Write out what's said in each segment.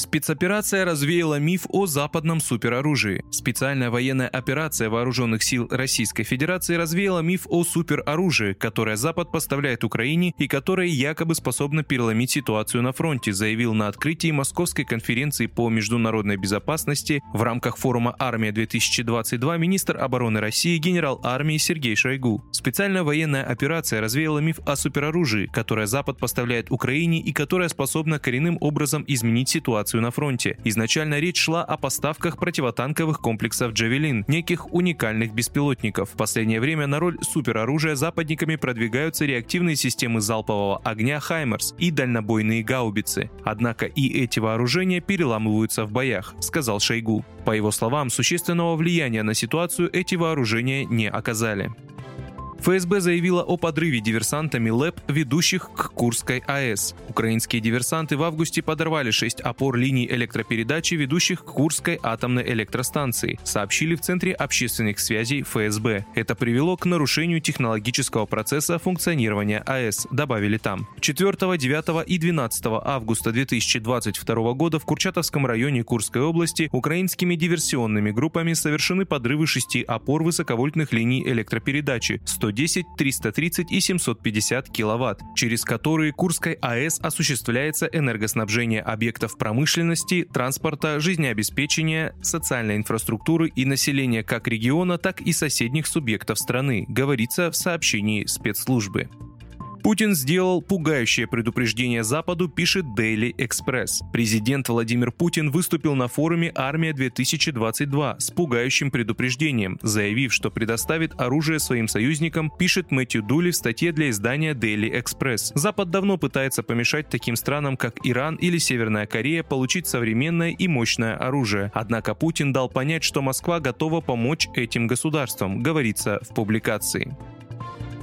Спецоперация развеяла миф о западном супероружии. Специальная военная операция вооруженных сил Российской Федерации развеяла миф о супероружии, которое Запад поставляет Украине и которое якобы способно переломить ситуацию на фронте, заявил на открытии Московской конференции по международной безопасности в рамках форума «Армия-2022» министр обороны России генерал армии Сергей Шойгу. Специальная военная операция развеяла миф о супероружии, которое Запад поставляет Украине и которая способна коренным образом изменить ситуацию на фронте. Изначально речь шла о поставках противотанковых комплексов «Джавелин», неких уникальных беспилотников. В последнее время на роль супероружия западниками продвигаются реактивные системы залпового огня «Хаймерс» и дальнобойные гаубицы. Однако и эти вооружения переламываются в боях, сказал Шойгу. По его словам, существенного влияния на ситуацию эти вооружения не оказали. ФСБ заявила о подрыве диверсантами ЛЭП, ведущих к Курской АЭС. Украинские диверсанты в августе подорвали шесть опор линий электропередачи, ведущих к Курской атомной электростанции, сообщили в Центре общественных связей ФСБ. Это привело к нарушению технологического процесса функционирования АЭС, добавили там. 4, 9 и 12 августа 2022 года в Курчатовском районе Курской области украинскими диверсионными группами совершены подрывы шести опор высоковольтных линий электропередачи 110, 330 и 750 киловатт, через которые Курской АЭС осуществляется энергоснабжение объектов промышленности, транспорта, жизнеобеспечения, социальной инфраструктуры и населения как региона, так и соседних субъектов страны, говорится в сообщении спецслужбы. Путин сделал пугающее предупреждение Западу, пишет Daily Express. Президент Владимир Путин выступил на форуме «Армия-2022» с пугающим предупреждением, заявив, что предоставит оружие своим союзникам, пишет Мэтью Дули в статье для издания Daily Express. Запад давно пытается помешать таким странам, как Иран или Северная Корея, получить современное и мощное оружие. Однако Путин дал понять, что Москва готова помочь этим государствам, говорится в публикации.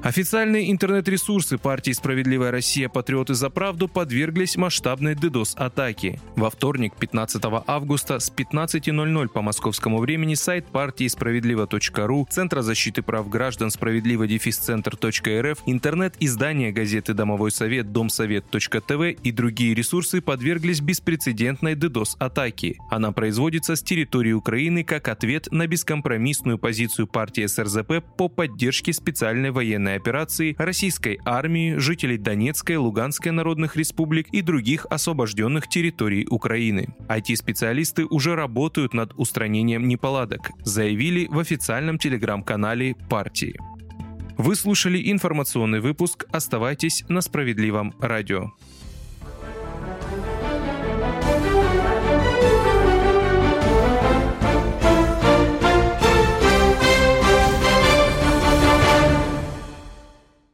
Официальные интернет-ресурсы партии «Справедливая Россия. Патриоты за правду» подверглись масштабной DDoS-атаке. Во вторник, 15 августа с 15.00 по московскому времени сайт партии справедливо.ру, Центра защиты прав граждан справедливо-центр.рф, интернет-издание газеты «Домовой совет» домсовет.тв и другие ресурсы подверглись беспрецедентной DDoS-атаке. Она производится с территории Украины как ответ на бескомпромиссную позицию партии СРЗП по поддержке специальной военной операции российской армии, жителей Донецкой, Луганской народных республик и других освобожденных территорий Украины. IT-специалисты уже работают над устранением неполадок, заявили в официальном телеграм-канале партии. Вы слушали информационный выпуск. Оставайтесь на справедливом радио.